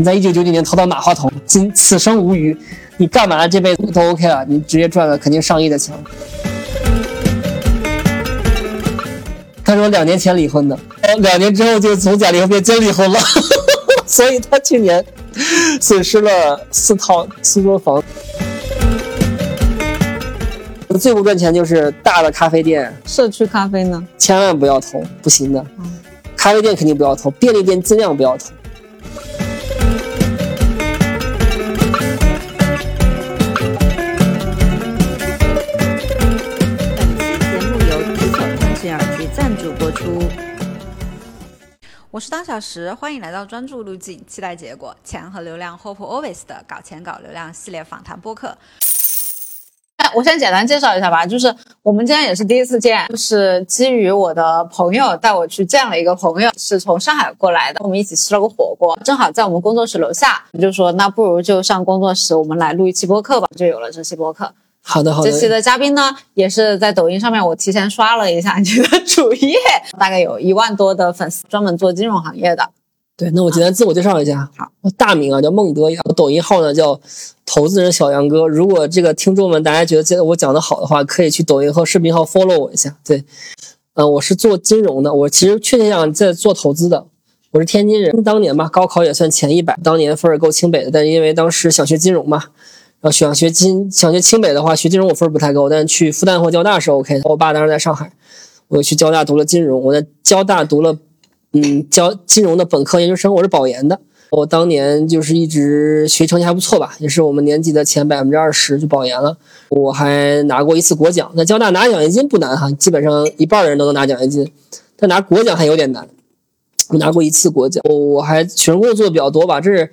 你在一九九九年投到马化腾，今此生无虞，你干嘛这辈子都 OK 了，你直接赚了肯定上亿的钱。他说两年前离婚的，两年之后就从假离婚变真离婚了，所以他去年损失了四套四座房。最不赚钱就是大的咖啡店，社区咖啡呢？千万不要投，不行的。咖啡店肯定不要投，便利店尽量不要投。我是当小时，欢迎来到专注路径，期待结果，钱和流量，Hope Always 的搞钱搞流量系列访谈播客。我先简单介绍一下吧，就是我们今天也是第一次见，就是基于我的朋友带我去见了一个朋友，是从上海过来的，我们一起吃了个火锅，正好在我们工作室楼下，我就说那不如就上工作室，我们来录一期播客吧，就有了这期播客。好的，好的。这期的嘉宾呢，也是在抖音上面，我提前刷了一下你的主页，大概有一万多的粉丝，专门做金融行业的。对，那我简单自我介绍一下，好，我大名啊叫孟德阳，我抖音号呢叫投资人小杨哥。如果这个听众们大家觉得我讲的好的话，可以去抖音和视频号 follow 我一下。对，嗯，我是做金融的，我其实确切讲在做投资的。我是天津人，当年吧高考也算前一百，当年分儿够清北的，但是因为当时想学金融嘛。呃想学金，想学清北的话，学金融我分不太高，但是去复旦或交大是 OK 的。我爸当时在上海，我去交大读了金融，我在交大读了，嗯，交金融的本科研究生。我是保研的，我当年就是一直学习成绩还不错吧，也是我们年级的前百分之二十就保研了。我还拿过一次国奖，在交大拿奖学金不难哈，基本上一半的人都能拿奖学金，但拿国奖还有点难。我拿过一次国奖，我我还学生工作做的比较多吧，这是。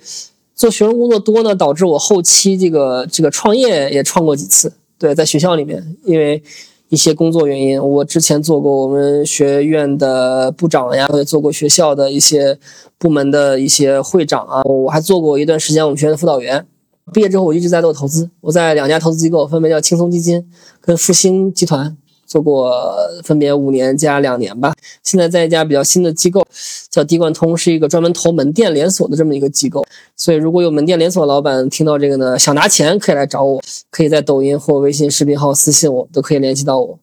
做学生工作多呢，导致我后期这个这个创业也创过几次。对，在学校里面，因为一些工作原因，我之前做过我们学院的部长呀，也做过学校的一些部门的一些会长啊。我还做过一段时间我们学院的辅导员。毕业之后，我一直在做投资，我在两家投资机构，分别叫青松基金跟复兴集团。做过分别五年加两年吧，现在在一家比较新的机构，叫滴贯通，是一个专门投门店连锁的这么一个机构。所以如果有门店连锁老板听到这个呢，想拿钱可以来找我，可以在抖音或微信视频号私信我，都可以联系到我。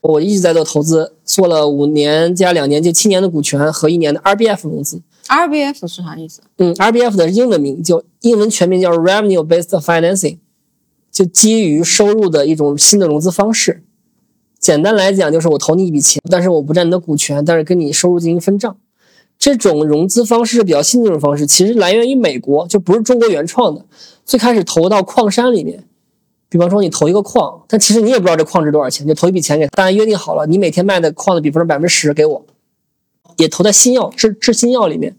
我一直在做投资，做了五年加两年，就七年的股权和一年的 RBF 融资。RBF 是啥意思？嗯，RBF 的英文名叫英文全名叫 Revenue Based Financing，就基于收入的一种新的融资方式。简单来讲，就是我投你一笔钱，但是我不占你的股权，但是跟你收入进行分账。这种融资方式是比较新的一种方式，其实来源于美国，就不是中国原创的。最开始投到矿山里面，比方说你投一个矿，但其实你也不知道这矿值多少钱，就投一笔钱给，大家约定好了，你每天卖的矿的比方说百分之十给我。也投在新药制制新药里面，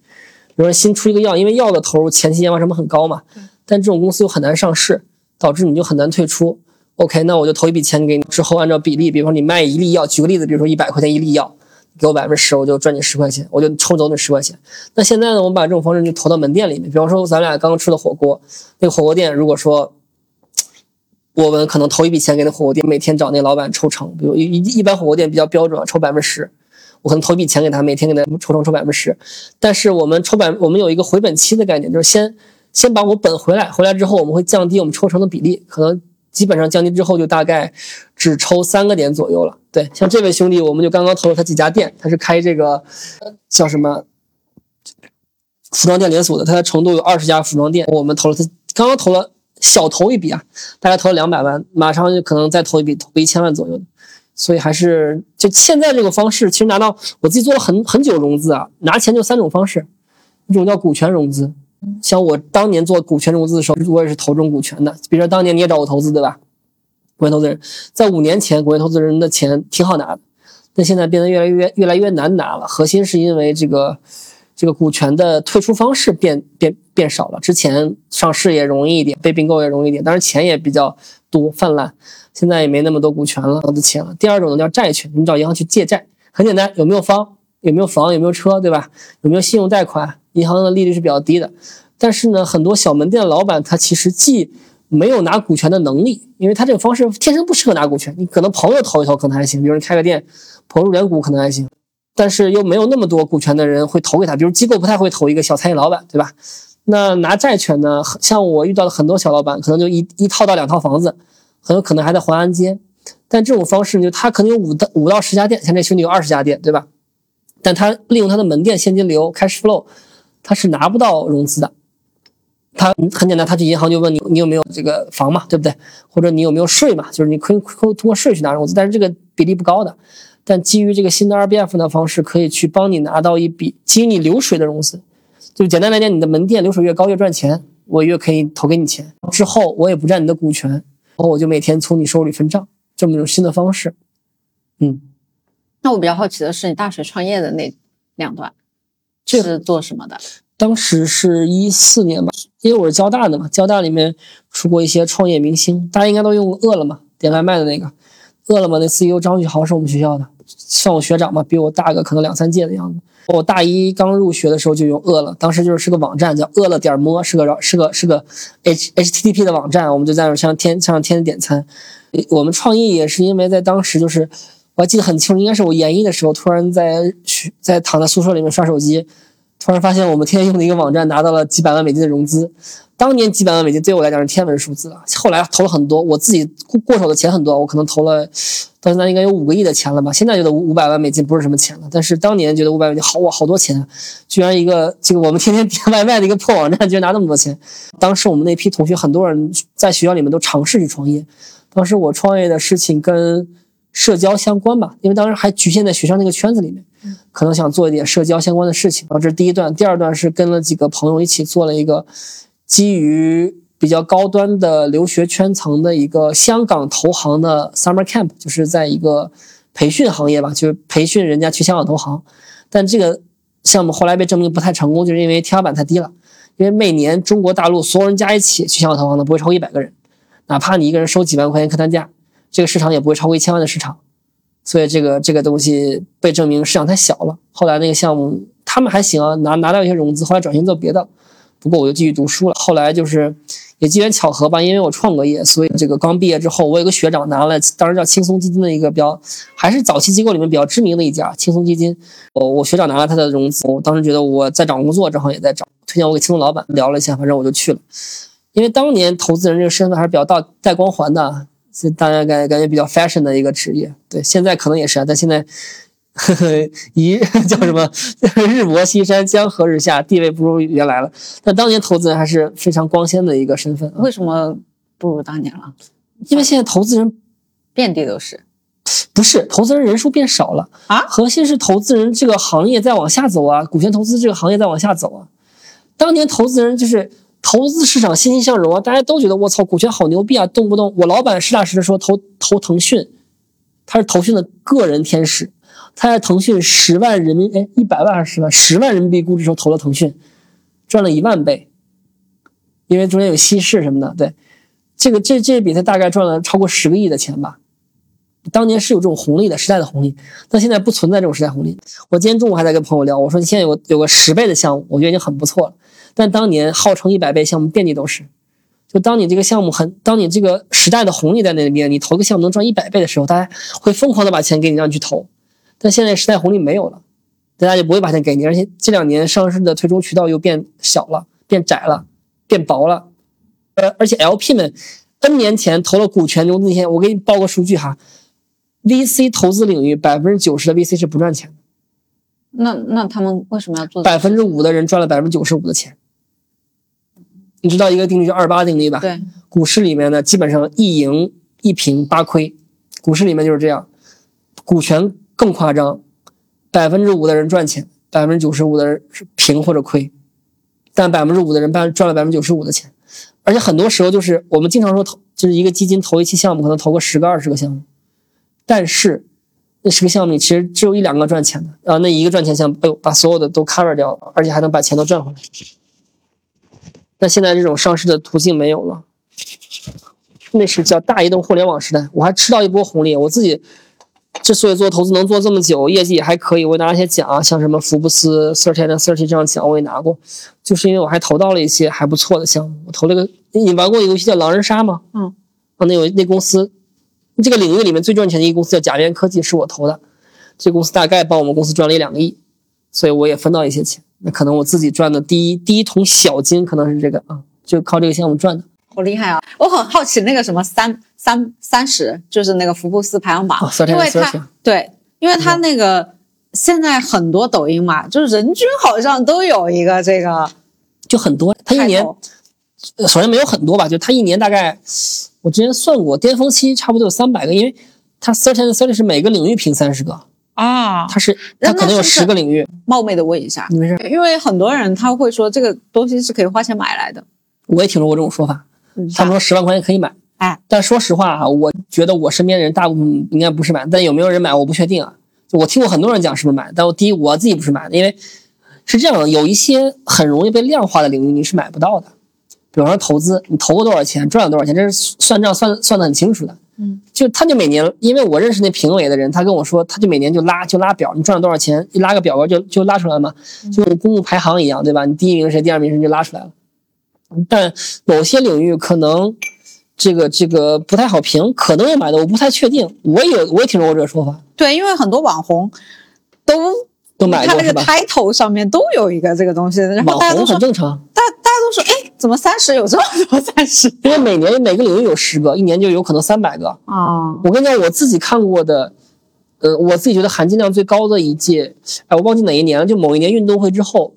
比如说新出一个药，因为药的投入前期研发成本很高嘛，但这种公司又很难上市，导致你就很难退出。OK，那我就投一笔钱给你，之后按照比例，比如说你卖一粒药，举个例子，比如说一百块钱一粒药，给我百分之十，我就赚你十块钱，我就抽走那十块钱。那现在呢，我们把这种方式就投到门店里面，比方说咱俩刚刚吃的火锅，那个火锅店，如果说我们可能投一笔钱给那火锅店，每天找那老板抽成，比如一一般火锅店比较标准，抽百分之十，我可能投一笔钱给他，每天给他抽成抽百分之十。但是我们抽百，我们有一个回本期的概念，就是先先把我本回来，回来之后我们会降低我们抽成的比例，可能。基本上降低之后，就大概只抽三个点左右了。对，像这位兄弟，我们就刚刚投了他几家店，他是开这个叫什么服装店连锁的，他在成都有二十家服装店。我们投了他刚刚投了小投一笔啊，大概投了两百万，马上就可能再投一笔，投个一千万左右。所以还是就现在这个方式，其实拿到我自己做了很很久融资啊，拿钱就三种方式，一种叫股权融资。像我当年做股权融资的时候，我也是投中股权的。比如说当年你也找我投资，对吧？股权投资人，在五年前，股权投资人的钱挺好拿的，但现在变得越来越越来越难拿了。核心是因为这个这个股权的退出方式变变变少了。之前上市也容易一点，被并购也容易一点，当然钱也比较多泛滥。现在也没那么多股权了，的钱了。第二种呢叫债权，你找银行去借债，很简单，有没有方？有没有房？有没有车？对吧？有没有信用贷款？银行的利率是比较低的，但是呢，很多小门店的老板他其实既没有拿股权的能力，因为他这个方式天生不适合拿股权。你可能朋友投一投可能还行，比如你开个店，朋友入点股可能还行，但是又没有那么多股权的人会投给他。比如机构不太会投一个小餐饮老板，对吧？那拿债权呢？像我遇到的很多小老板，可能就一一套到两套房子，很有可能还在淮安街。但这种方式，就他可能有五到五到十家店，像这兄弟有二十家店，对吧？但他利用他的门店现金流 cash flow，他是拿不到融资的。他很简单，他去银行就问你，你有没有这个房嘛，对不对？或者你有没有税嘛？就是你可以通过税去拿融资，但是这个比例不高的。但基于这个新的 RBF 的方式，可以去帮你拿到一笔基于你流水的融资。就简单来讲，你的门店流水越高越赚钱，我越可以投给你钱。之后我也不占你的股权，然后我就每天从你手里分账，这么一种新的方式。嗯，那我比较好奇的是，你大学创业的那两段是做什么的？当时是一四年吧，因为我是交大的嘛，交大里面出过一些创业明星，大家应该都用过饿了么点外卖的那个，饿了么那 CEO 张宇豪是我们学校的，算我学长嘛，比我大个可能两三届的样子。我大一刚入学的时候就用饿了，当时就是是个网站叫饿了点么，是个是个是个 H HTTP 的网站，我们就在那上天上天天点餐。我们创业也是因为在当时就是我记得很清楚，应该是我研一的时候，突然在在躺在宿舍里面刷手机。突然发现，我们天天用的一个网站拿到了几百万美金的融资。当年几百万美金对我来讲是天文数字了。后来投了很多，我自己过过手的钱很多，我可能投了到现在应该有五个亿的钱了吧。现在觉得五五百万美金不是什么钱了，但是当年觉得五百万美金好哇，好多钱！居然一个这个我们天天点外卖的一个破网站，居然拿那么多钱。当时我们那批同学很多人在学校里面都尝试去创业。当时我创业的事情跟社交相关吧，因为当时还局限在学校那个圈子里面。可能想做一点社交相关的事情，然后这是第一段。第二段是跟了几个朋友一起做了一个基于比较高端的留学圈层的一个香港投行的 summer camp，就是在一个培训行业吧，就是培训人家去香港投行。但这个项目后来被证明不太成功，就是因为天花板太低了。因为每年中国大陆所有人加一起去香港投行的不会超过一百个人，哪怕你一个人收几万块钱客单价，这个市场也不会超过一千万的市场。所以这个这个东西被证明市场太小了。后来那个项目他们还行啊，拿拿到一些融资，后来转型做别的。不过我就继续读书了。后来就是也机缘巧合吧，因为我创过业，所以这个刚毕业之后，我有个学长拿了当时叫轻松基金的一个比较，还是早期机构里面比较知名的一家轻松基金。我我学长拿了他的融资，我当时觉得我在找工作，正好也在找，推荐我给轻松老板聊了一下，反正我就去了。因为当年投资人这个身份还是比较带带光环的。是大家感感觉比较 fashion 的一个职业，对，现在可能也是啊，但现在呵呵一叫什么日薄西山，江河日下，地位不如原来了。但当年投资人还是非常光鲜的一个身份。为什么不如当年了？因为现在投资人遍地都是，不是投资人人数变少了啊？核心是投资人这个行业在往下走啊，股权投资这个行业在往下走啊。当年投资人就是。投资市场欣欣向荣啊！大家都觉得我操，股权好牛逼啊！动不动我老板实打实的说投投腾讯，他是腾讯的个人天使，他在腾讯十万人民哎一百万还是十万十万人民币估值时候投了腾讯，赚了一万倍，因为中间有稀释什么的。对，这个这这笔他大概赚了超过十个亿的钱吧。当年是有这种红利的时代的红利，但现在不存在这种时代红利。我今天中午还在跟朋友聊，我说你现在有有个十倍的项目，我觉得已经很不错了。但当年号称一百倍项目遍地都是，就当你这个项目很，当你这个时代的红利在那边，你投个项目能赚一百倍的时候，大家会疯狂的把钱给你让你去投。但现在时代红利没有了，大家就不会把钱给你，而且这两年上市的退出渠道又变小了、变窄了、变薄了。呃，而且 LP 们 N 年前投了股权融资那些，我给你报个数据哈，VC 投资领域百分之九十的 VC 是不赚钱的。那那他们为什么要做？百分之五的人赚了百分之九十五的钱。你知道一个定律叫二八定律吧？对，股市里面呢，基本上一赢一平八亏，股市里面就是这样。股权更夸张，百分之五的人赚钱，百分之九十五的人是平或者亏，但百分之五的人赚赚了百分之九十五的钱。而且很多时候就是我们经常说投，就是一个基金投一期项目，可能投个十个二十个项目，但是那十个项目里其实只有一两个赚钱的，啊那一个赚钱项目被把所有的都 cover 掉了，而且还能把钱都赚回来。那现在这种上市的途径没有了，那是叫大移动互联网时代。我还吃到一波红利。我自己之所以做投资能做这么久，业绩也还可以，我也拿了一些奖，啊像什么福布斯 Thirty and Thirty 这样奖我也拿过，就是因为我还投到了一些还不错的项目。我投了个，你玩过一个游戏叫狼人杀吗？嗯。啊，那有那公司，这个领域里面最赚钱的一个公司叫假面科技，是我投的。这公司大概帮我们公司赚了一两个亿，所以我也分到一些钱。那可能我自己赚的第一第一桶小金可能是这个啊，就靠这个项目赚的。好厉害啊！我很好奇那个什么三三三十，就是那个福布斯排行榜，哦，30 30因为它对，因为它那个现在很多抖音嘛，就是人均好像都有一个这个就很多，他一年呃首先没有很多吧，就他一年大概我之前算过，巅峰期差不多有三百个，因为他 thirty and thirty 是每个领域评三十个，啊。他是那他可能有十个领域，冒昧的问一下，你没事，因为很多人他会说这个东西是可以花钱买来的，我也听说过这种说法，嗯他们说十万块钱可以买，哎，但说实话啊，我觉得我身边人大部分应该不是买，但有没有人买我不确定啊。就我听过很多人讲是不是买，但我第一我自己不是买的，因为是这样的，有一些很容易被量化的领域你是买不到的，比方说投资，你投过多少钱，赚了多少钱，这是算账算算的很清楚的。嗯，就他就每年，因为我认识那评委的人，他跟我说，他就每年就拉就拉表，你赚了多少钱，一拉个表格就就拉出来嘛，就跟公布排行一样，对吧？你第一名谁，第二名谁就拉出来了。但某些领域可能这个这个不太好评，可能也买的，我不太确定。我也我也听说过这个说法，对，因为很多网红都都买他那个？title 上面都有一个这个东西，然后网红大家都说很正常，大大家都说，哎，怎么三十有这么多三十因为每年每个领域有十个，一年就有可能三百个。啊？我跟你讲，我自己看过的，呃，我自己觉得含金量最高的一届，哎，我忘记哪一年了，就某一年运动会之后，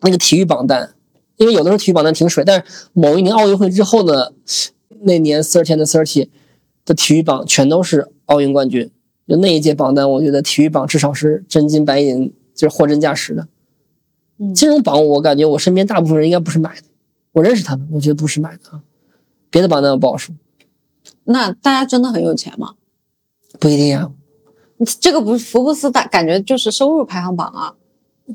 那个体育榜单，因为有的时候体育榜单挺水，但是某一年奥运会之后呢，那年 thirty and thirty 的体育榜全都是奥运冠军，就那一届榜单，我觉得体育榜至少是真金白银，就是货真价实的。嗯金融榜我感觉我身边大部分人应该不是买的，我认识他们，我觉得不是买的啊，别的榜单我不好说，那大家真的很有钱吗？不一定啊。这个不是福布斯大，感觉就是收入排行榜啊。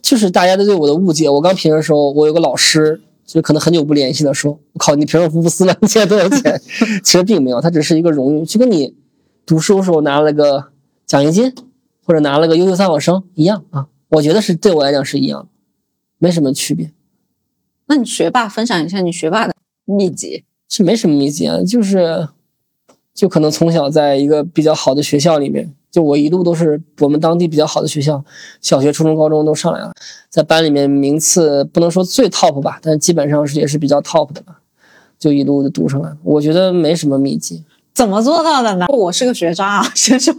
就是大家都对我的误解。我刚评的时候，我有个老师，就可能很久不联系的说：“我靠，你评上福布斯了，你现在多少钱？” 其实并没有，它只是一个荣誉，就跟你读书时候拿了个奖学金或者拿了个优秀三好生一样啊。我觉得是对我来讲是一样的，没什么区别，那你学霸分享一下你学霸的秘籍。是没什么秘籍啊，就是就可能从小在一个比较好的学校里面，就我一路都是我们当地比较好的学校，小学、初中、高中都上来了，在班里面名次不能说最 top 吧，但基本上是也是比较 top 的吧，就一路的读上来了。我觉得没什么秘籍，怎么做到的呢？我是个学渣啊，先说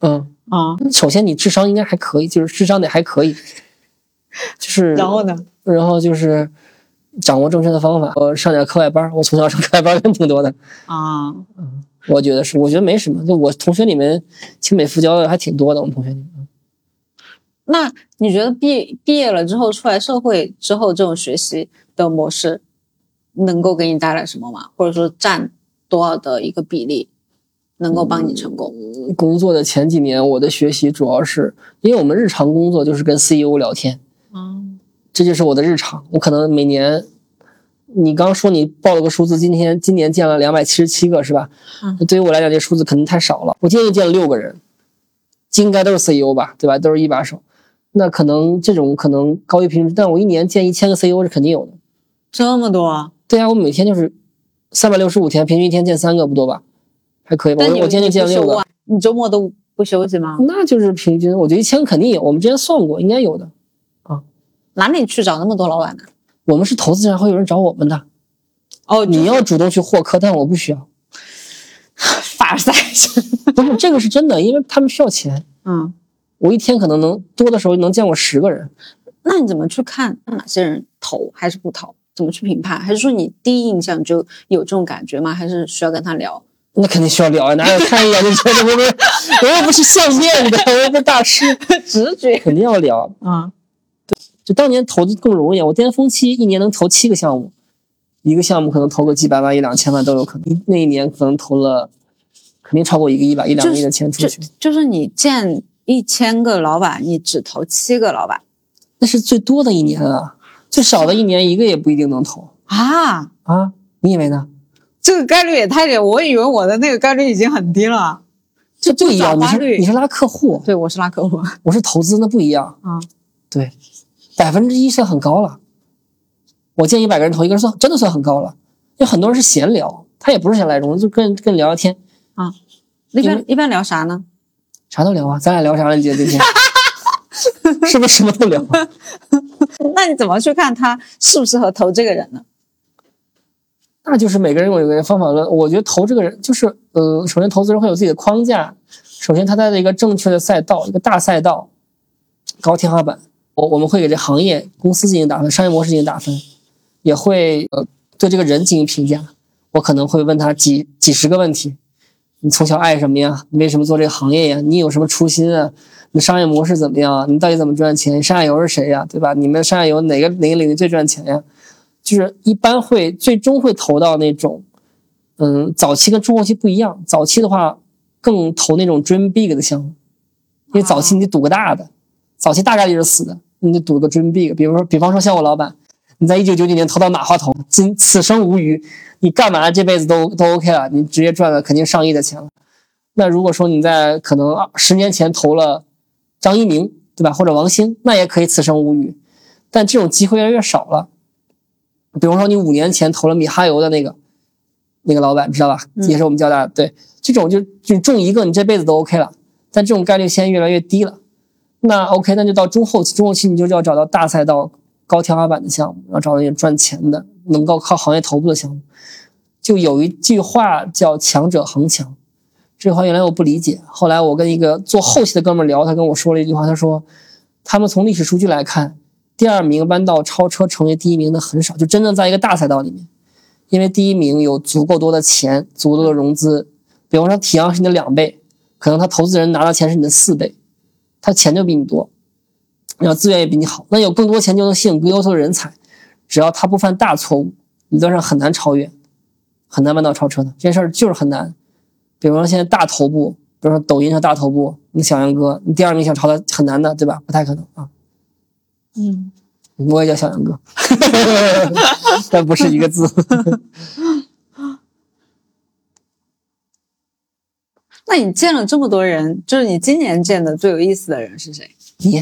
嗯，啊，首先你智商应该还可以，就是智商得还可以，就是然后呢？然后就是掌握正确的方法，我上点课外班，我从小上课外班人挺多的，啊，嗯我觉得是，我觉得没什么，就我同学里面清北复交的还挺多的，我们同学里面。那你觉得毕毕业了之后出来社会之后，这种学习的模式能够给你带来什么吗？或者说占多少的一个比例能够帮你成功？工作的前几年，我的学习主要是因为我们日常工作就是跟 CEO 聊天，嗯这就是我的日常。我可能每年，你刚说你报了个数字，今天今年见了两百七十七个是吧？嗯对于我来讲，这数字肯定太少了。我今天就见了六个人，应该都是 CEO 吧，对吧？都是一把手。那可能这种可能高于平均，但我一年见一千个 CEO 是肯定有的。这么多啊？对呀、我每天就是三百六十五天，平均一天见三个，不多吧？还可以吧？但你我我今天就见了六个你周末都不休息吗？那就是平均，我觉得一千肯定有，我们之前算过，应该有的。哪里去找那么多老板呢？我们是投资人，会有人找我们的。哦，你要主动去获客，但我不需要。凡尔赛，不是这个是真的，因为他们需要钱。嗯，我一天可能能多的时候能见过十个人，那你怎么去看哪些人投还是不投？怎么去评判？还是说你第一印象就有这种感觉吗？还是需要跟他聊？那肯定需要聊啊，哪有看一眼就觉得我们我又不是相面的，我又不是大师，直觉肯定要聊。啊，就当年投资更容易，我巅峰期一年能投七个项目，一个项目可能投个几百万、一两千万都有可能。那一年可能投了，肯定超过一个亿吧，一两个亿的钱出就去。就是你见一千个老板，你只投七个老板那是最多的一年啊，最少的一年一个也不一定能投啊，啊。你以为呢？这个概率也太低，我以为我的那个概率已经很低了。这不一样，你是你是拉客户，对，我是拉客户我是投资，那不一样。啊，对，百分之一是很高了。我见一百个人投一个人算真的算很高了，有很多人是闲聊，他也不是想来融资，就跟跟聊聊天啊，一般一般聊啥呢？啥都聊啊。咱俩聊啥了？你姐今天 是不是什么都聊？那你怎么去看他适不适合投这个人呢？那就是每个人有每个人方法论。我觉得投这个人就是，呃，首先投资人会有自己的框架，首先他在一个正确的赛道，一个大赛道，高天花板。我我们会给这行业、公司进行打分，商业模式进行打分，也会呃对这个人进行评价。我可能会问他几几十个问题：你从小爱什么呀？你为什么做这个行业呀？你有什么初心啊？你商业模式怎么样啊？你到底怎么赚钱？上下游是谁呀？对吧？你们上下游哪个哪个领域最赚钱呀？就是一般会最终会投到那种，嗯，早期跟中后期不一样。早期的话更投那种 dream big 的项目，因为早期你赌个大的，早期大概率是死的，你得赌个 dream big。比如说，比方说像我老板，你在一九九九年投到马化腾，今此生无虞，你干嘛这辈子都都 OK 了，你直接赚了肯定上亿的钱了。那如果说你在可能十年前投了张一鸣，对吧？或者王兴，那也可以此生无虞，但这种机会越来越少了。比如说，你五年前投了米哈游的那个那个老板，知道吧？也是我们交大的。对，这种就就中一个，你这辈子都 OK 了。但这种概率现在越来越低了。那 OK，那就到中后期，中后期你就要找到大赛道、高天花板的项目，要找到那些赚钱的、能够靠行业头部的项目。就有一句话叫“强者恒强”，这句话原来我不理解，后来我跟一个做后期的哥们聊，他跟我说了一句话，他说他们从历史数据来看。第二名弯道超车成为第一名的很少，就真正在一个大赛道里面，因为第一名有足够多的钱，足够多的融资。比方说，体量是你的两倍，可能他投资人拿到钱是你的四倍，他钱就比你多，然后资源也比你好，那有更多钱就能吸引更优秀的人才。只要他不犯大错误，理论上很难超越，很难弯道超车的。这件事儿就是很难。比方说，现在大头部，比如说抖音上大头部，你小杨哥，你第二名想超他很难的，对吧？不太可能啊。嗯，我也叫小杨哥，但不是一个字。那你见了这么多人，就是你今年见的最有意思的人是谁？你，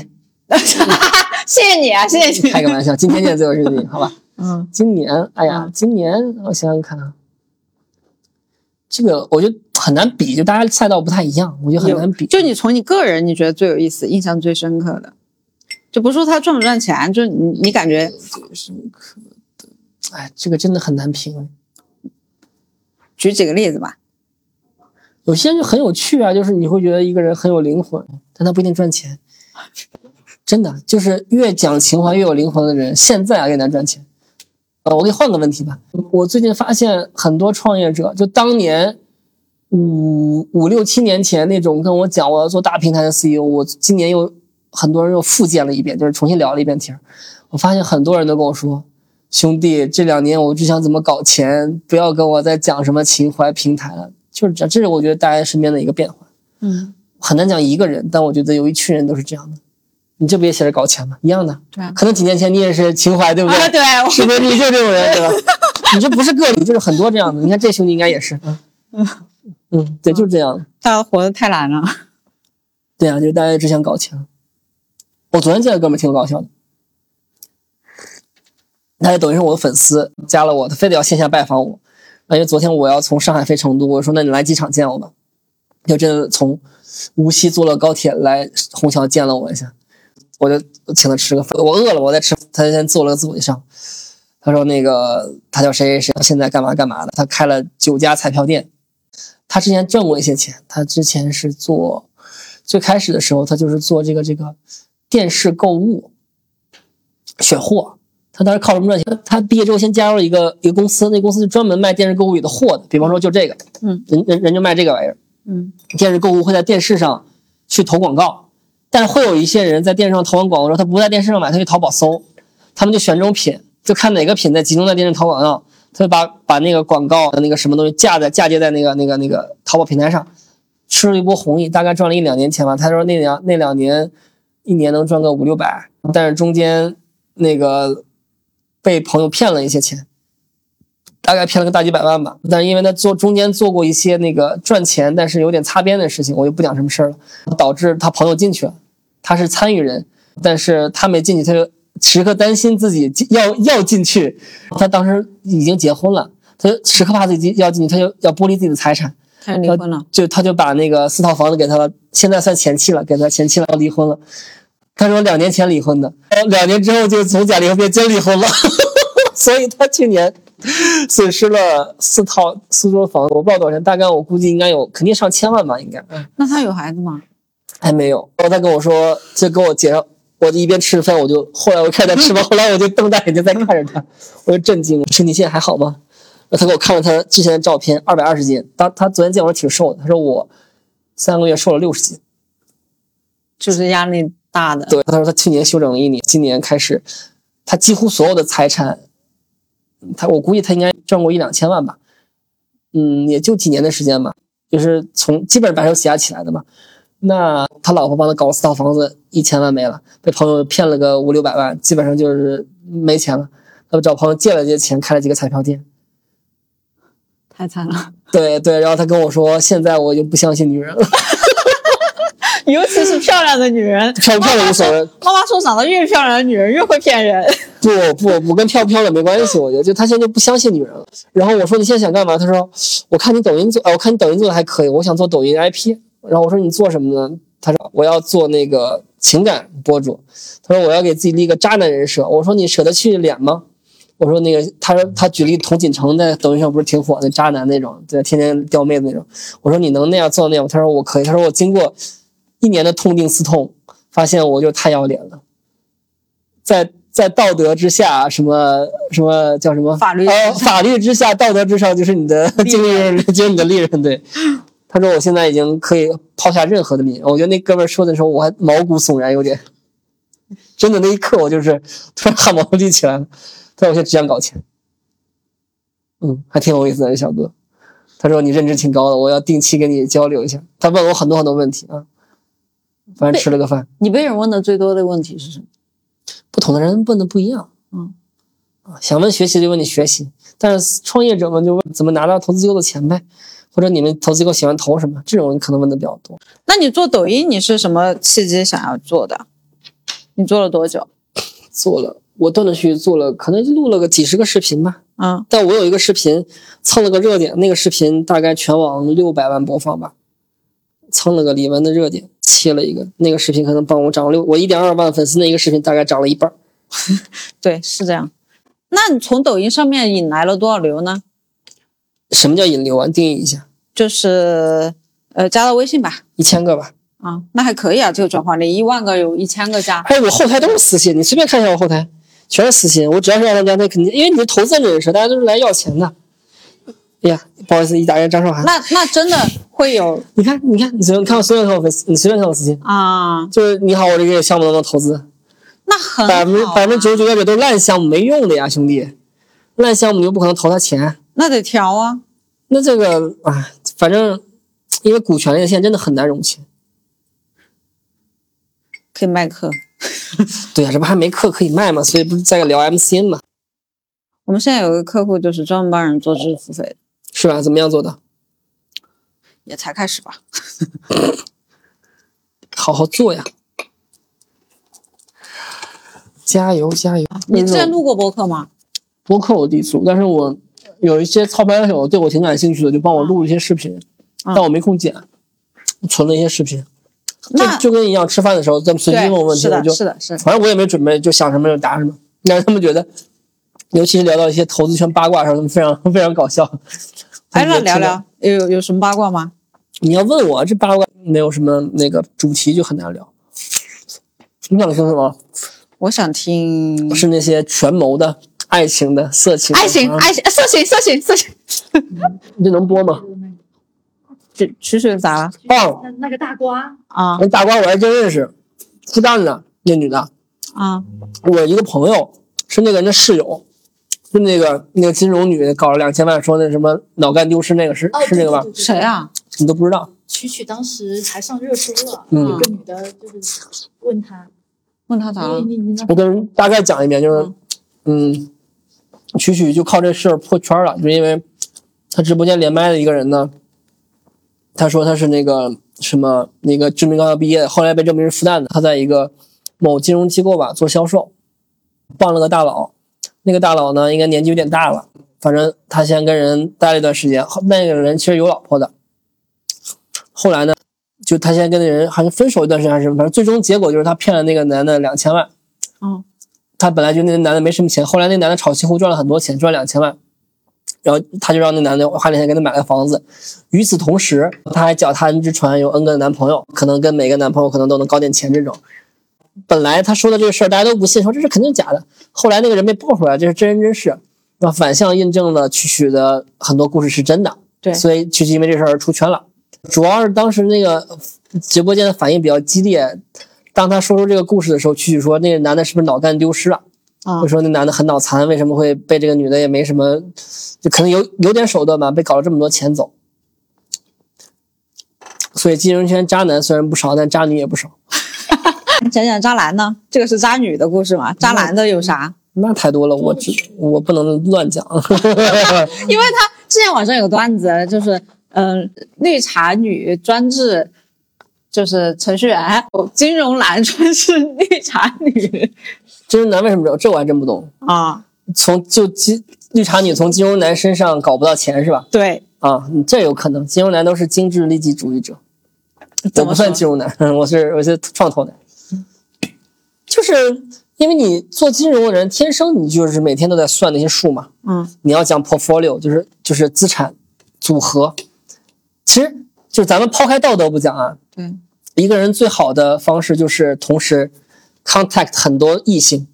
谢谢你啊，谢谢你。开个玩笑，今天见的最有意思好吧？嗯，今年，哎呀，今年我想想看啊，这个我觉得很难比，就大家赛道不太一样，我觉得很难比。就你从你个人，你觉得最有意思、印象最深刻的，就不说他赚不赚钱，就是你你感觉最深刻的，哎，这个真的很难评。举几个例子吧。有些人就很有趣啊，就是你会觉得一个人很有灵魂，但他不一定赚钱。真的，就是越讲情怀越有灵魂的人，现在啊越难赚钱。呃，我给你换个问题吧。我最近发现很多创业者，就当年五五六七年前那种跟我讲我要做大平台的 CEO，我今年又很多人又复见了一遍，就是重新聊了一遍天我发现很多人都跟我说，兄弟，这两年我就想怎么搞钱，不要跟我再讲什么情怀平台了。就是这，这是我觉得大家身边的一个变化。嗯，很难讲一个人，但我觉得有一群人都是这样的。你这不也写着搞钱吗？一样的。对啊可能几年前你也是情怀，对不对？啊，对，我 是不是你就这种人，对吧？你这不是个例，就是很多这样的。你看这兄弟应该也是。嗯嗯，对，就是这样的。大家活得太难了。对啊，就是大家只想搞钱。我昨天见的哥们儿挺搞笑的，他在抖音上我的粉丝，加了我，他非得要线下拜访我。因为昨天我要从上海飞成都，我说那你来机场见我吧。就真的从无锡坐了高铁来虹桥见了我一下，我就请他吃个饭。我饿了，我在吃，他先做了个自我介绍。他说那个他叫谁谁谁，现在干嘛干嘛的。他开了九家彩票店，他之前挣过一些钱。他之前是做最开始的时候，他就是做这个这个电视购物选货。他当时靠什么赚钱？他毕业之后先加入了一个一个公司，那公司就专门卖电视购物里的货的。比方说就这个，嗯，人人人就卖这个玩意儿。嗯电视购物会在电视上去投广告，但是会有一些人在电视上投完广告之后，他不在电视上买，他去淘宝搜，他们就选这种品，就看哪个品在集中在电视淘广告，他就把把那个广告的那个什么东西架在嫁接在那个那个那个淘宝平台上，吃了一波红利，大概赚了一两年钱吧。他说那两那两年一年能赚个五六百，但是中间那个被朋友骗了一些钱。大概骗了个大几百万吧，但是因为他做中间做过一些那个赚钱，但是有点擦边的事情，我就不讲什么事儿了，导致他朋友进去了，他是参与人，但是他没进去，他就时刻担心自己要要进去，他当时已经结婚了，他就时刻怕自己要进去，他就要剥离自己的财产，他离婚了。就他就把那个四套房子给他了，现在算前妻了，给他前妻了，要离婚了。他说两年前离婚的，呃两年之后就从假离婚变真离婚了，所以他去年损失了四套苏州房子，我不知道多少钱，大概我估计应该有肯定上千万吧，应该。嗯，那他有孩子吗？还没有。然后他跟我说，就跟我介绍，我一边吃着饭，我就后来我看他吃饭，后来我就瞪大眼睛在看着他，我就震惊了。身体现在还好吗？他给我看了他之前的照片，二百二十斤。他他昨天见我挺瘦的，他说我三个月瘦了六十斤。就是压力大的。对，他说他去年休整了一年，今年开始，他几乎所有的财产，他我估计他应该赚过一两千万吧，嗯，也就几年的时间吧，就是从基本上白手起家起来的嘛。那他老婆帮他搞四套房子，一千万没了，被朋友骗了个五六百万，基本上就是没钱了。他就找朋友借了这些钱，开了几个彩票店。太惨了，对对，然后他跟我说，现在我就不相信女人了，尤其是漂亮的女人。漂不漂亮无所谓。妈妈说，长得越漂亮的女人越会骗人。不不不跟漂不漂亮没关系，我觉得就他现在就不相信女人了。然后我说你现在想干嘛？他说我看你抖音做，呃，我看你抖音做的还可以，我想做抖音 IP。然后我说你做什么呢？他说我要做那个情感博主。他说我要给自己立个渣男人设。我说你舍得去脸吗？我说那个，他说他举例童锦成在抖音上不是挺火的渣男那种，对，天天撩妹子那种。我说你能那样做到那样吗？他说我可以。他说我经过一年的痛定思痛，发现我就太要脸了，在在道德之下，什么什么叫什么法律呃法律之下，道德之上就是你的经理人，就是你的利润。对，他说我现在已经可以抛下任何的利润。我觉得那哥们儿说的时候，我还毛骨悚然，有点真的那一刻，我就是 突然汗毛都立起来了。他说我现在只想搞钱，嗯，还挺有意思的这小哥。他说你认知挺高的，我要定期跟你交流一下。他问我很多很多问题啊，反正吃了个饭。你被人问的最多的问题是什么？不同的人问的不一样，嗯，啊，想问学习就问你学习，但是创业者们就问怎么拿到投资机构的钱呗，或者你们投资机构喜欢投什么，这种人可能问的比较多。那你做抖音，你是什么契机想要做的？你做了多久？做了，我断断续续做了，可能就录了个几十个视频吧。嗯，但我有一个视频蹭了个热点，那个视频大概全网六百万播放吧，蹭了个李玟的热点，切了一个那个视频可能帮我涨了六，我一点二万粉丝那一个视频大概涨了一半儿。对，是这样。那你从抖音上面引来了多少流呢？什么叫引流啊？定义一下，就是呃，加到微信吧。一千个吧。啊，那还可以啊，这个转化率，一万个有一千个加。哎我后台都是私信，你随便看一下我后台，全是私信。我只要是让他加，他肯定，因为你是投资人人设，大家都是来要钱的。哎呀，不好意思，一打开张韶涵。那那真的会有 你看，你看，你随便看我，随便看我粉丝，你随便看我私信，啊？就是你好，我这个项目能不能投资？那很百分之百分之九十九点九都是烂项目，没用的呀，兄弟。烂项目你又不可能投他钱，那得调啊。那这个啊，反正因为股权类的现在真的很难融钱。可以卖课。对呀、这不还没课可以卖吗？所以不是在聊 MCN 嘛，我们现在有个客户就是专门帮人做知识付费的，是吧？怎么样做的？也才开始吧。好好做呀！加油加油！你之前录过播客吗？播客我第一次，但是我有一些操盘手对我挺感兴趣的，就帮我录一些视频，嗯但我没空剪，存了一些视频。就那就跟一样，吃饭的时候咱们随机问我问题，的，我就是的，是的。反正我也没准备，就想什么就答什么。但是他们觉得，尤其是聊到一些投资圈八卦的时候，他们非常非常搞笑。哎，那聊聊有有什么八卦吗？你要问我这八卦没有什么那个主题，就很难聊。你想听什么？我想听是那些权谋的、爱情的、色情、爱情、啊爱情、色情、色情、色情。这能播吗？这曲曲咋了？哦！那那个大瓜，啊那大瓜我还真认识，复旦的那女的，啊我一个朋友是那个人的室友，是那个那个金融女搞了两千万，说那什么脑干丢失那个是、哦，是那个吧？谁？啊？你都不知道？曲曲当时还上热搜了，嗯有个女的就是问他，问他咋了？我跟大概讲一遍，就是，嗯，曲曲就靠这事儿破圈了，就因为他直播间连麦的一个人呢，他说他是那个什么那个知名高校毕业的，后来被证明是复旦的，他在一个某金融机构吧做销售，傍了个大佬，那个大佬呢应该年纪有点大了，反正他先跟人待了一段时间，后那个人其实有老婆的，后来呢就他现在跟那人好像分手一段时间还是什么，反正最终结果就是他骗了那个男的两千万。嗯，他本来就那个男的没什么钱，后来那男的炒期货赚了很多钱，赚两千万，然后他就让那男的花点钱给他买了房子。与此同时，他还脚踏 N 只船，有 N 个男朋友，可能跟每个男朋友可能都能搞点钱这种。本来他说的这个事儿大家都不信，说这是肯定假的。后来那个人被爆出来，这是真人真事，那反向印证了曲曲的很多故事是真的。对所以曲曲因为这事儿而出圈了。主要是当时那个直播间的反应比较激烈。当他说出这个故事的时候，曲曲说那个男的是不是脑干丢失了？啊就说那男的很脑残，为什么会被这个女的也没什么，就可能有有点手段吧，被搞了这么多钱走。所以金融圈渣男虽然不少，但渣女也不少。讲讲渣男呢？这个是渣女的故事嘛？渣男的有啥？那太多了，我只我不能乱讲。因为他之前网上有个段子，就是嗯、绿茶女专治就是程序员，金融男专治绿茶女金融男为什么这这我还真不懂。啊。从就金绿茶女从金融男身上搞不到钱是吧？对，啊，这有可能。金融男都是精致利己主义者，我不怎么算金融男，我是我是创投男。就是因为你做金融的人，天生你就是每天都在算那些数嘛。嗯你要讲 portfolio，就是就是资产组合。其实就是咱们抛开道德不讲啊，对，一个人最好的方式就是同时 contact 很多异性，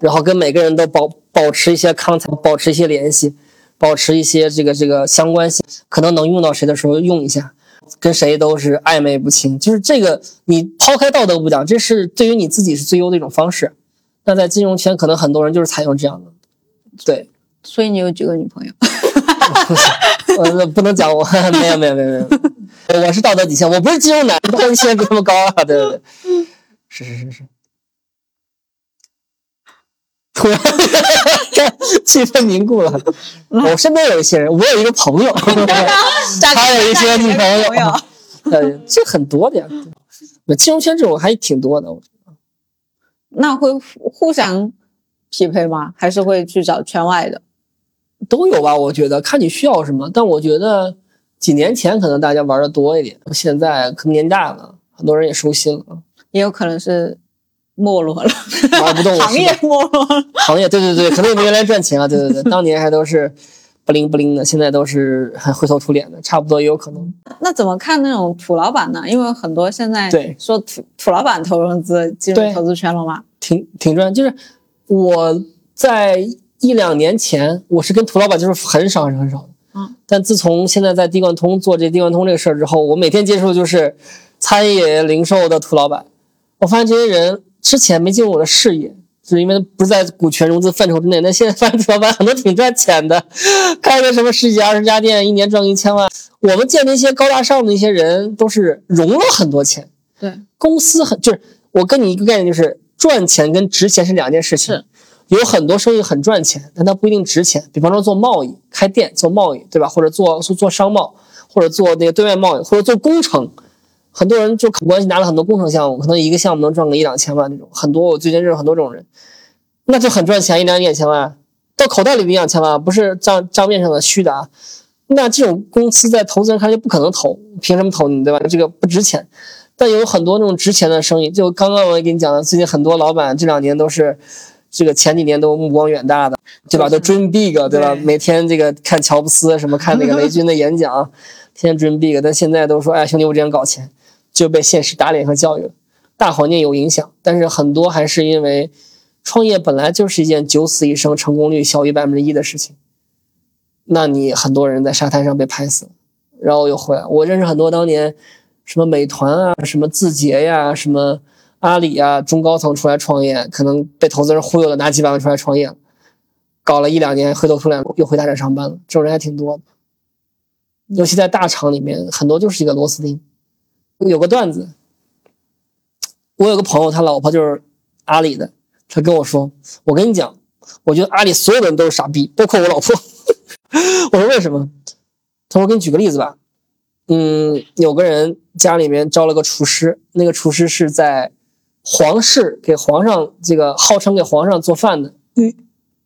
然后跟每个人都保保持一些 contact，保持一些联系，保持一些这个这个相关性，可能能用到谁的时候用一下，跟谁都是暧昧不清。就是这个，你抛开道德不讲，这是对于你自己是最优的一种方式。那在金融圈，可能很多人就是采用这样的，对。所以你有几个女朋友？呃，不能讲我，没有没有没有没有，我是道德底线，我不是金融男，道德底线比他们高啊，对对对，是是是是。突然，气氛凝固了。我身边有一些人，我有一个朋友，他有一些女朋友，呃，这很多的呀。对金融圈这种还挺多的，我觉得那会互互相匹配吗？还是会去找圈外的？都有吧。我觉得看你需要什么，但我觉得几年前可能大家玩的多一点，现在可能年大了，很多人也收心了。也有可能是没落了，玩不动了 行业没落了。行业，对对对，可能也没原来赚钱了，对对对，当年还都是不灵不灵的，现在都是很灰头土脸的，差不多也有可能。那怎么看那种土老板呢？因为很多现在对说土土老板投融资进入投资圈了嘛。挺挺赚，就是我在一两年前，我是跟土老板就是很少很少很少的，嗯，但自从现在在地贯通做这地贯通这个事儿之后，我每天接触的就是餐饮零售的土老板，我发现这些人之前没进入我的视野。是因为不是在股权融资范畴之内，那现在发现土老板很多挺赚钱的，开个什么十几二十家店，一年赚个一千万。我们见那些高大上的那些人，都是融了很多钱，对，公司很就是我跟你一个概念，就是赚钱跟值钱是两件事情。是有很多生意很赚钱，但它不一定值钱。比方说做贸易、开店做贸易，对吧？或者做做做商贸，或者做那个对外贸易，或者做工程。很多人就靠关系拿了很多工程项目，可能一个项目能赚个一两千万那种。很多我最近认识很多这种人，那就很赚钱，一两两千万到口袋里的一两千万，不是账账面上的虚的啊。那这种公司在投资人看来就不可能投，凭什么投你，对吧？这个不值钱。但有很多那种值钱的生意，就刚刚我也跟你讲了，最近很多老板这两年都是，这个前几年都目光远大的，对吧？都 dream big，对吧？每天这个看乔布斯什么，看那个雷军的演讲，天天 dream big，但现在都说，哎，兄弟，我只想搞钱，就被现实打脸和教育了。大环境有影响，但是很多还是因为创业本来就是一件九死一生、成功率小于百分之一的事情。那你很多人在沙滩上被拍死了，然后又回来。我认识很多当年什么美团啊、什么字节呀、什么阿里啊，中高层出来创业，可能被投资人忽悠了，拿几百万出来创业了，搞了一两年，灰头土脸又回大厂上班了，这种人还挺多的。尤其在大厂里面，很多就是一个螺丝钉。有个段子，我有个朋友，他老婆就是阿里的，他跟我说：“我跟你讲，我觉得阿里所有的人都是傻逼，包括我老婆。”我说为什么？他说：“给你举个例子吧，嗯，有个人家里面招了个厨师，那个厨师是在皇室给皇上这个号称给皇上做饭的御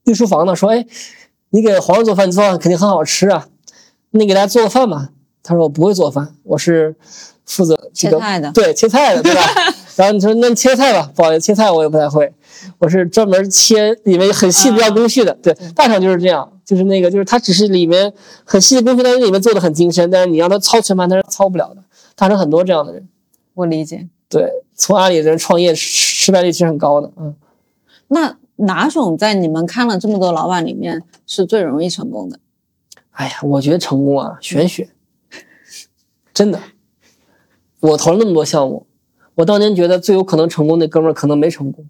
御书房呢，说，哎，你给皇上做饭，做饭肯定很好吃啊，你给大家做个饭吧。他说我不会做饭，我是负责这个切菜的对，切菜的，对吧？然后你说那切菜吧，不好意思，切菜我也不太会，我是专门切里面很细的要工序的。对，大厂就是这样，就是那个就是他只是里面很细的工序，但是里面做的很精深，但是你让他操全盘，他是操不了的。大厂很多这样的人，我理解。对，从阿里的人创业失失败率其实很高的，嗯。那哪种在你们看了这么多老板里面是最容易成功的？哎呀，我觉得成功啊，玄学，真的。我投了那么多项目，我当年觉得最有可能成功的哥们儿可能没成功。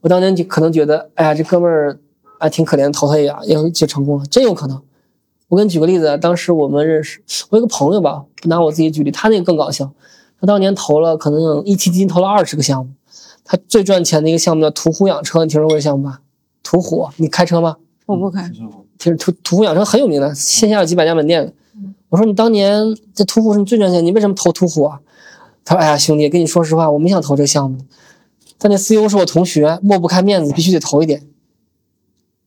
我当年就可能觉得，哎呀，这哥们儿还挺可怜，投他一样，也就成功了，真有可能。我给你举个例子，当时我们认识，我有个朋友吧，拿我自己举例，他那个更搞笑。他当年投了可能一期基金投了二十个项目，他最赚钱的一个项目叫途虎养车，你听说过这项目吧？途虎，你开车吗？我不开。其实途途虎养车很有名的，线下有几百家门店的。我说你当年这途虎是你最赚钱，你为什么投途虎啊？他说：“哎呀，兄弟，跟你说实话，我没想投这个项目，但那 CEO 是我同学，抹不开面子，必须得投一点。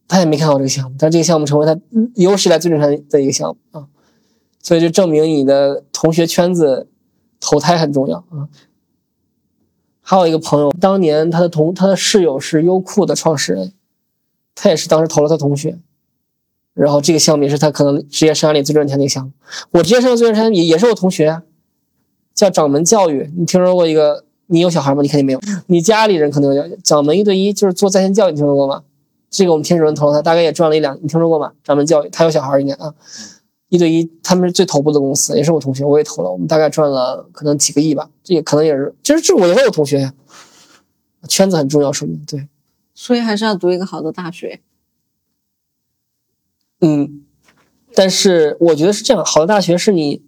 他也没看好这个项目，但这个项目成为他有史以来最赚钱的一个项目啊，所以就证明你的同学圈子投胎很重要啊。还有一个朋友，当年他的同他的室友是优酷的创始人，他也是当时投了他同学。”然后这个项目也是他可能职业生涯里最赚钱的一个项目。我职业生涯最赚钱也也是我同学，叫掌门教育。你听说过一个？你有小孩吗？你肯定没有。你家里人可能有。掌门一对一就是做在线教育，你听说过吗？这个我们天使轮投了他，大概也赚了一两。你听说过吗？掌门教育，他有小孩应该啊。一对一，他们是最头部的公司，也是我同学，我也投了。我们大概赚了可能几个亿吧。这也可能也是，其实这我也是我同学呀。圈子很重要，说明对。所以还是要读一个好的大学。嗯，但是我觉得是这样，好的大学是你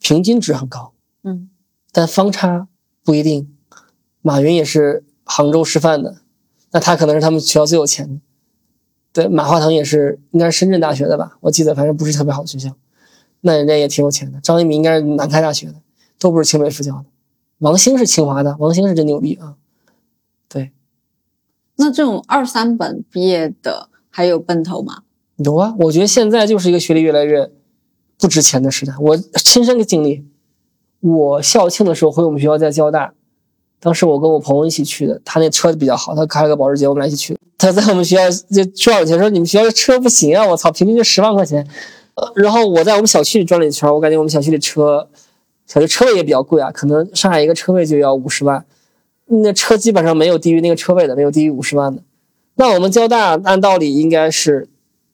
平均值很高，嗯，但方差不一定。马云也是杭州师范的，那他可能是他们学校最有钱的。对，马化腾也是应该是深圳大学的吧？我记得反正不是特别好的学校，那人家也挺有钱的。张一鸣应该是南开大学的，都不是清北复交的。王兴是清华的，王兴是真牛逼啊。对，那这种二三本毕业的。还有奔头吗？有啊，我觉得现在就是一个学历越来越不值钱的时代。我亲身的经历，我校庆的时候回我们学校在交大，当时我跟我朋友一起去的，他那车比较好，他开了个保时捷，我们俩一起去。他在我们学校就赚了钱，说你们学校的车不行啊，我操，平均就十万块钱。然后我在我们小区里转了一圈，我感觉我们小区里车，小区车位也比较贵啊，可能上海一个车位就要五十万，那车基本上没有低于那个车位的，没有低于五十万的。那我们交大按道理应该是，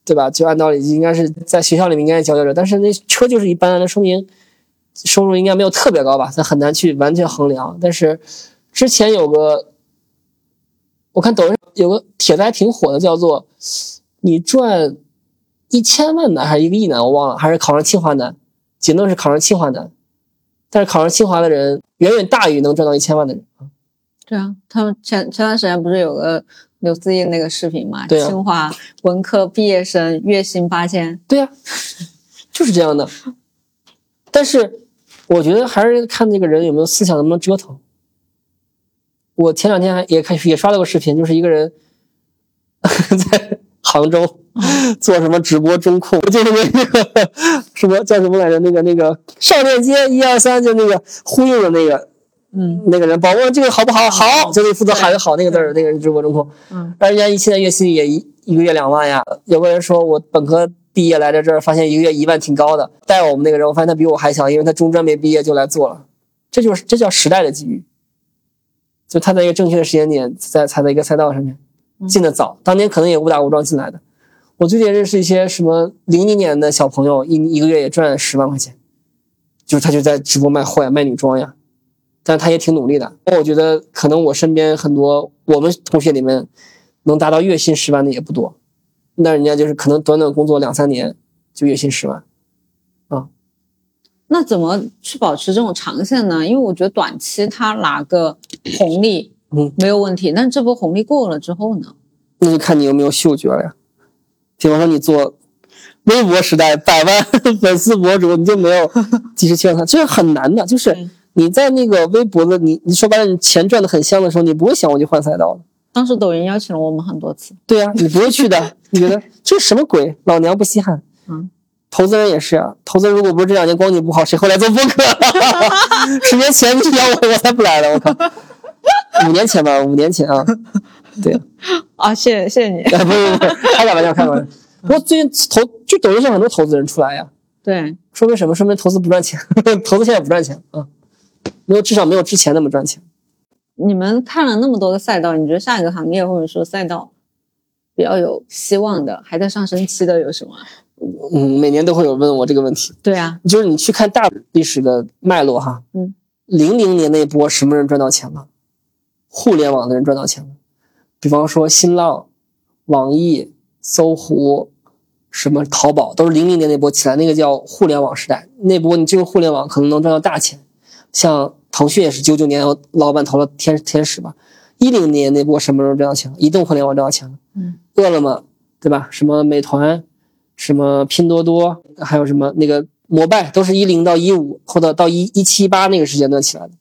对吧？就按道理应该是在学校里面应该佼佼者，但是那车就是一般，那说明收入应该没有特别高吧？咱很难去完全衡量。但是之前有个，我看抖音有个帖子还挺火的，叫做“你赚一千万难还是一个亿难？我忘了，还是考上清华难？仅能是考上清华难，但是考上清华的人远远大于能赚到一千万的人啊。对啊，他们前前段时间不是有个。刘思义那个视频嘛，对清华文科毕业生月薪八千，对呀，就是这样的。但是我觉得还是看那个人有没有思想，能不能折腾。我前两天还也看也刷到个视频，就是一个人 在杭州 做什么直播中控，就是那个什么叫什么来着？那个那个上链接一二三，就那个呼应的那个。嗯，那个人保问这个好不好？好，就得负责喊个好那个字儿。那个人直播中控，嗯，但人家一现在月薪也一一个月两万呀。有个人说我本科毕业来到这儿，发现一个月一万挺高的。带我们那个人，我发现他比我还强，因为他中专没毕业就来做了。这就是这叫时代的机遇，就他在一个正确的时间点，在踩在一个赛道上面进的早。当年可能也误打误撞进来的。我最近认识一些什么零零年的小朋友，一一个月也赚十万块钱，就是他就在直播卖货呀，卖女装呀。但他也挺努力的。我觉得可能我身边很多我们同学里面，能达到月薪十万的也不多。那人家就是可能短短工作两三年就月薪十万，啊。那怎么去保持这种长线呢？因为我觉得短期他拿个红利，嗯，没有问题。但这波红利过了之后呢？那就看你有没有嗅觉了呀。比方说你做微博时代百万 粉丝博主，你就没有及时切换它，这是很难的，就是。你在那个微博的你，你说白了，你钱赚的很香的时候，你不会想我去换赛道的。当时抖音邀请了我们很多次。对呀，你不会去的。你觉得这什么鬼？老娘不稀罕。嗯，投资人也是啊，投资人如果不是这两年光景不好，谁会来做播客？十年前你要我，我才不来了，我靠！五年前吧，五年前啊，对，啊，谢谢谢谢你。啊，不是不是，开个玩笑，开个玩笑。不过最近投就抖音上很多投资人出来呀，对，说明什么？说明投资不赚钱，投资现在不赚钱啊，没有至少没有之前那么赚钱。你们看了那么多个赛道，你觉得下一个行业或者说赛道比较有希望的，还在上升期的有什么？嗯，每年都会有问我这个问题，对啊，就是你去看大历史的脉络哈，嗯，零零年那波什么人赚到钱了？互联网的人赚到钱了，比方说新浪、网易、搜狐，什么淘宝，都是零零年那波起来，那个叫互联网时代。那波你进入互联网可能能赚到大钱，像腾讯也是九九年老板投了天天使吧，一零年那波什么时候赚到钱了？移动互联网赚到钱了，嗯，饿了么对吧？什么美团，什么拼多多，还有什么那个摩拜，都是一零到一五或者到一一七一八那个时间段起来的。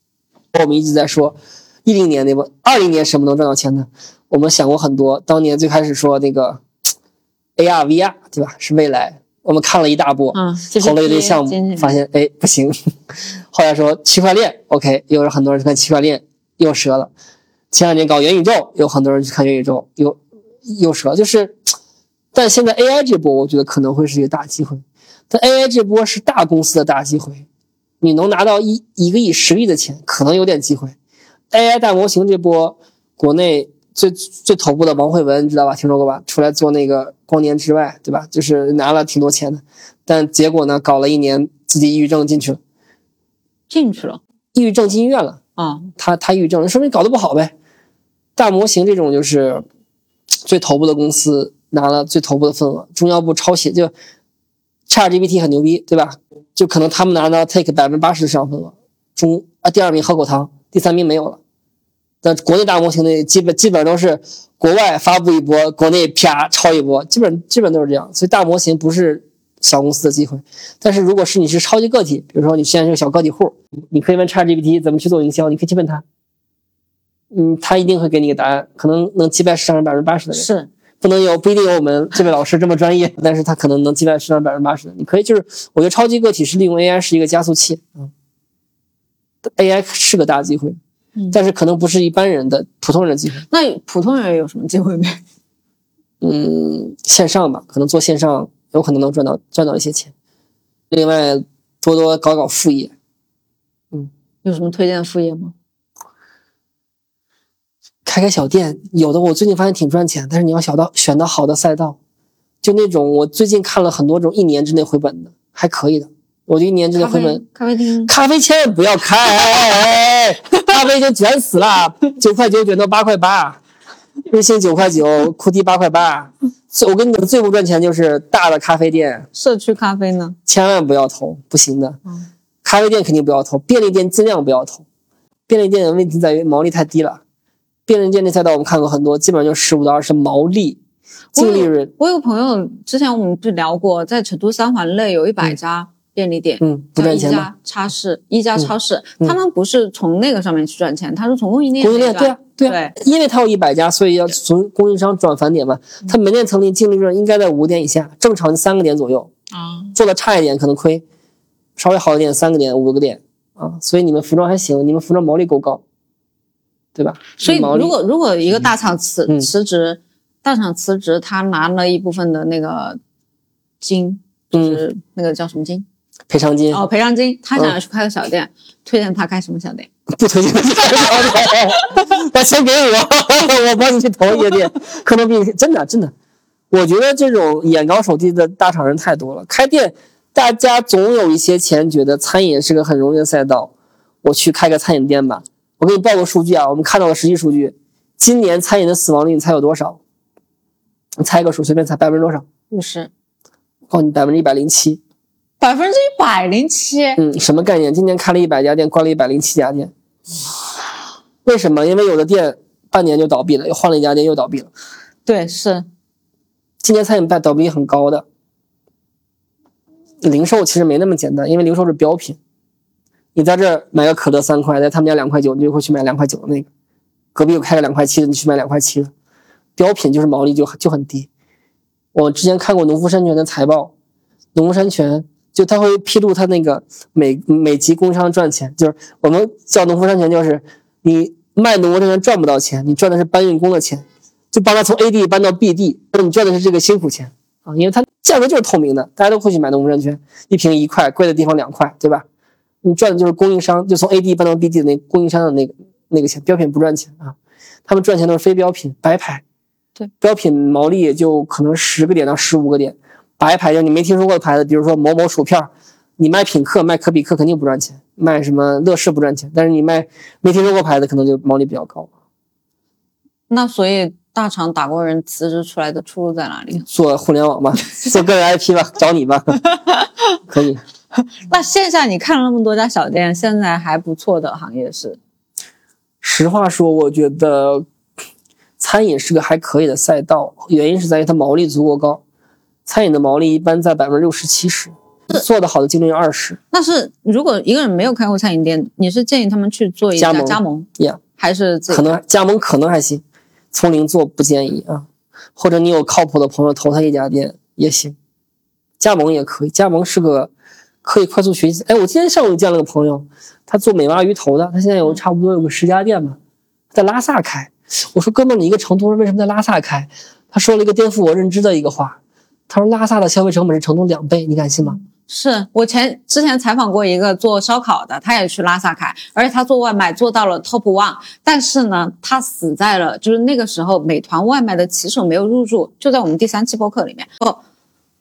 我们一直在说。一零年那波，二零年什么能赚到钱呢？我们想过很多。当年最开始说那个 AR、VR，对吧？是未来。我们看了一大波，嗯，投了一堆项目，发现哎不行。后来说区块链，OK，又有很多人去看区块链，又折了。前两年搞元宇宙，有很多人去看元宇宙，又又折。就是，但现在 AI 这波，我觉得可能会是一个大机会。但 AI 这波是大公司的大机会，你能拿到一一个亿、十亿的钱，可能有点机会。AI 大模型这波，国内最最头部的王慧文，你知道吧？听说过吧？出来做那个光年之外，对吧？就是拿了挺多钱的，但结果呢，搞了一年，自己抑郁症进去了，进去了，抑郁症进医院了啊！他他抑郁症，说明搞得不好呗。大模型这种就是最头部的公司拿了最头部的份额，中央部抄袭就 ChatGPT 很牛逼，对吧？就可能他们拿到 take 百分之八十的市场份额，中啊第二名喝口汤。第三名没有了，但国内大模型的基本基本都是国外发布一波，国内啪抄一波，基本基本都是这样。所以大模型不是小公司的机会，但是如果是你是超级个体，比如说你现在是个小个体户，你可以问 ChatGPT 怎么去做营销，你可以去问他，嗯，他一定会给你个答案，可能能击败市场上百分之八十的人。是不能有不一定有我们这位老师这么专业，但是他可能能击败市场百分之八十的。你可以就是我觉得超级个体是利用 AI 是一个加速器，嗯。AI 是个大机会，嗯，但是可能不是一般人的普通人的机会。那普通人有什么机会没？嗯，线上吧，可能做线上有可能能赚到赚到一些钱。另外，多多搞搞副业。嗯，有什么推荐副业吗？开开小店，有的我最近发现挺赚钱，但是你要选到选到好的赛道，就那种我最近看了很多种一年之内回本的，还可以的。我就一年之内回本，咖啡厅，咖啡千万不要开，咖啡已经卷死了，九块九卷到八块八，日薪九块九，库迪八块八。我跟你讲，最不赚钱就是大的咖啡店，社区咖啡呢，千万不要投，不行的。咖啡店肯定不要投，便利店尽量不要投。便利店的问题在于毛利太低了，便利店这赛道我们看过很多，基本上就十五到二十毛利，净利润。我有个朋友，之前我们就聊过，在成都三环内有一百家。便利店，嗯，不赚钱一家超市，一家超市，他们不是从那个上面去赚钱，他是从供应链。供应链，对啊，对啊，因为他有一百家，所以要从供应商转返点嘛。他门店层里净利润应该在五个点以下，正常三个点左右啊。做的差一点可能亏，稍微好一点三个点五个点啊。所以你们服装还行，你们服装毛利够高，对吧？所以如果如果一个大厂辞辞职，大厂辞职，他拿了一部分的那个金，就是那个叫什么金？赔偿金哦，赔偿金，他想要去开个小店，推荐他开什么小店？不推荐他开小店，把钱给我，我帮你去投一个店，可能比你真的真的。我觉得这种眼高手低的大厂人太多了，开店大家总有一些钱，觉得餐饮是个很容易的赛道，我去开个餐饮店吧。我给你报个数据啊，我们看到的实际数据，今年餐饮的死亡率你猜有多少？你猜个数，随便猜，百分之多少？五十。告诉你，百分之一百零七。百分之一百零七，嗯，什么概念？今年开了一百家店，关了一百零七家店。为什么？因为有的店半年就倒闭了，又换了一家店又倒闭了。对，是。今年餐饮倒倒闭很高的。零售其实没那么简单，因为零售是标品。你在这儿买个可乐三块，在他们家两块九，你就会去买两块九的那个。隔壁又开个两块七的，你去买两块七的。标品就是毛利就就很低。我之前看过农夫山泉的财报。农夫山泉就他会披露他那个每每级供应商赚钱，就是我们叫农夫山泉，就是你卖农夫山泉赚不到钱，你赚的是搬运工的钱，就帮他从 A 地搬到 B 地，那你赚的是这个辛苦钱啊，因为它价格就是透明的，大家都会去买农夫山泉，一瓶一块，贵的地方两块，对吧？你赚的就是供应商，就从 A 地搬到 B 地的那供应商的那个那个钱，标品不赚钱啊，他们赚钱都是非标品白牌，对，标品毛利也就可能十个点到十五个点，白牌就你没听说过的牌子，比如说某某薯片，你卖品客卖可比克肯定不赚钱，卖什么乐事不赚钱，但是你卖没听说过牌子可能就毛利比较高。那所以大厂打工人辞职出来的出路在哪里？做互联网吧，做个人 IP 吧，找你吧，可以。那线下你看了那么多家小店，现在还不错的行业是？实话说，我觉得餐饮是个还可以的赛道，原因是在于它毛利足够高。餐饮的毛利一般在百分之六十七十，做得好的净利润二十。那是如果一个人没有开过餐饮店，你是建议他们去做一家加盟加盟，Yeah，还是可能加盟可能还行，从零做不建议啊。或者你有靠谱的朋友投他一家店也行，加盟也可以。加盟是个可以快速学习。哎，我今天上午见了个朋友，他做美蛙鱼头的，他现在有差不多有个十家店吧，在拉萨开。我说哥们，你一个成都人为什么在拉萨开？他说了一个颠覆我认知的一个话，他说拉萨的消费成本是成都两倍，你敢信吗？是我前之前采访过一个做烧烤的，他也去拉萨开，而且他做外卖做到了 top one，但是呢，他死在了就是那个时候美团外卖的骑手没有入驻，就在我们第三期播客里面哦，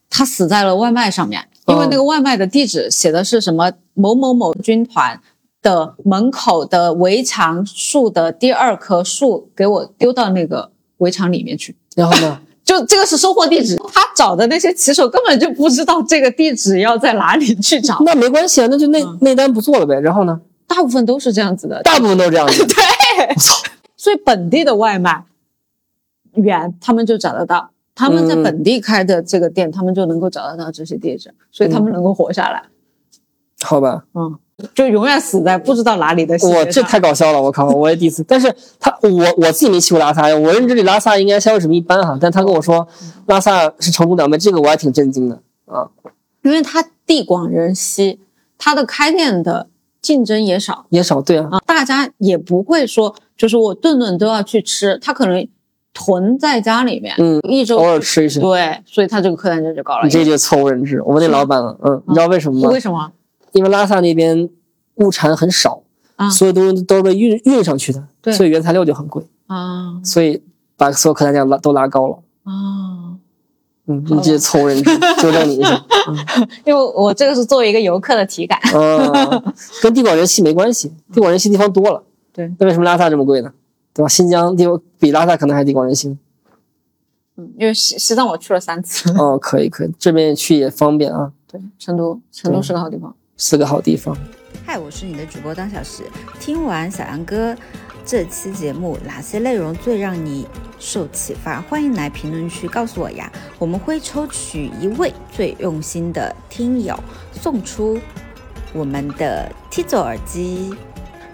他死在了外卖上面，因为那个外卖的地址写的是什么某某某军团的门口的围墙树的第二棵树，给我丢到那个围墙里面去。然后呢？就这个是收货地址，他找的那些骑手根本就不知道这个地址要在哪里去找，那没关系啊，那就那那单不做了呗。然后呢？大部分都是这样子的。大部分都是这样子。我操！所以本地的外卖员他们就找得到，他们在嗯本地开的这个店，他们就能够找得到这些地址，所以他们能够活下来。好吧。嗯，就永远死在不知道哪里的我这太搞笑了，我靠！我也第一次，但是他我我自己没去过拉萨，我认知里拉萨应该消费水平一般哈，但他跟我说拉萨是成都两倍，这个我还挺震惊的啊。因为它地广人稀，它的开店的竞争也少也少对啊，啊，大家也不会说就是我顿顿都要去吃，他可能囤在家里面，嗯，一周偶尔吃一吃，对，所以他这个客单价就高了你。这就是错误认知。我问那老板了，嗯，你知道为什么吗为？什么因为拉萨那边物产很少，啊所有东西都是被运运上去的，对所以原材料就很贵，啊所以把所有客单价拉都拉高了。啊？嗯，你这是错误认知，纠正你一下。因为我这个是作为一个游客的体感。嗯，跟地广人稀没关系，地广人稀地方多了。对，那为什么拉萨这么贵呢？对吧？新疆地比拉萨可能还地广人稀。嗯，因为西西藏我去了三次。哦，可以可以，这边去也方便啊，对，成都，成都是个好地方。是个好地方。嗨，我是你的主播当小时。听完小杨哥这期节目，哪些内容最让你受启发？欢迎来评论区告诉我呀！我们会抽取一位最用心的听友，送出我们的 Tizo 耳机。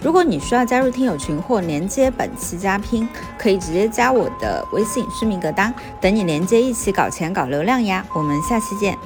如果你需要加入听友群或连接本期嘉宾，可以直接加我的微信“虚名格当”，等你连接一起搞钱搞流量呀！我们下期见。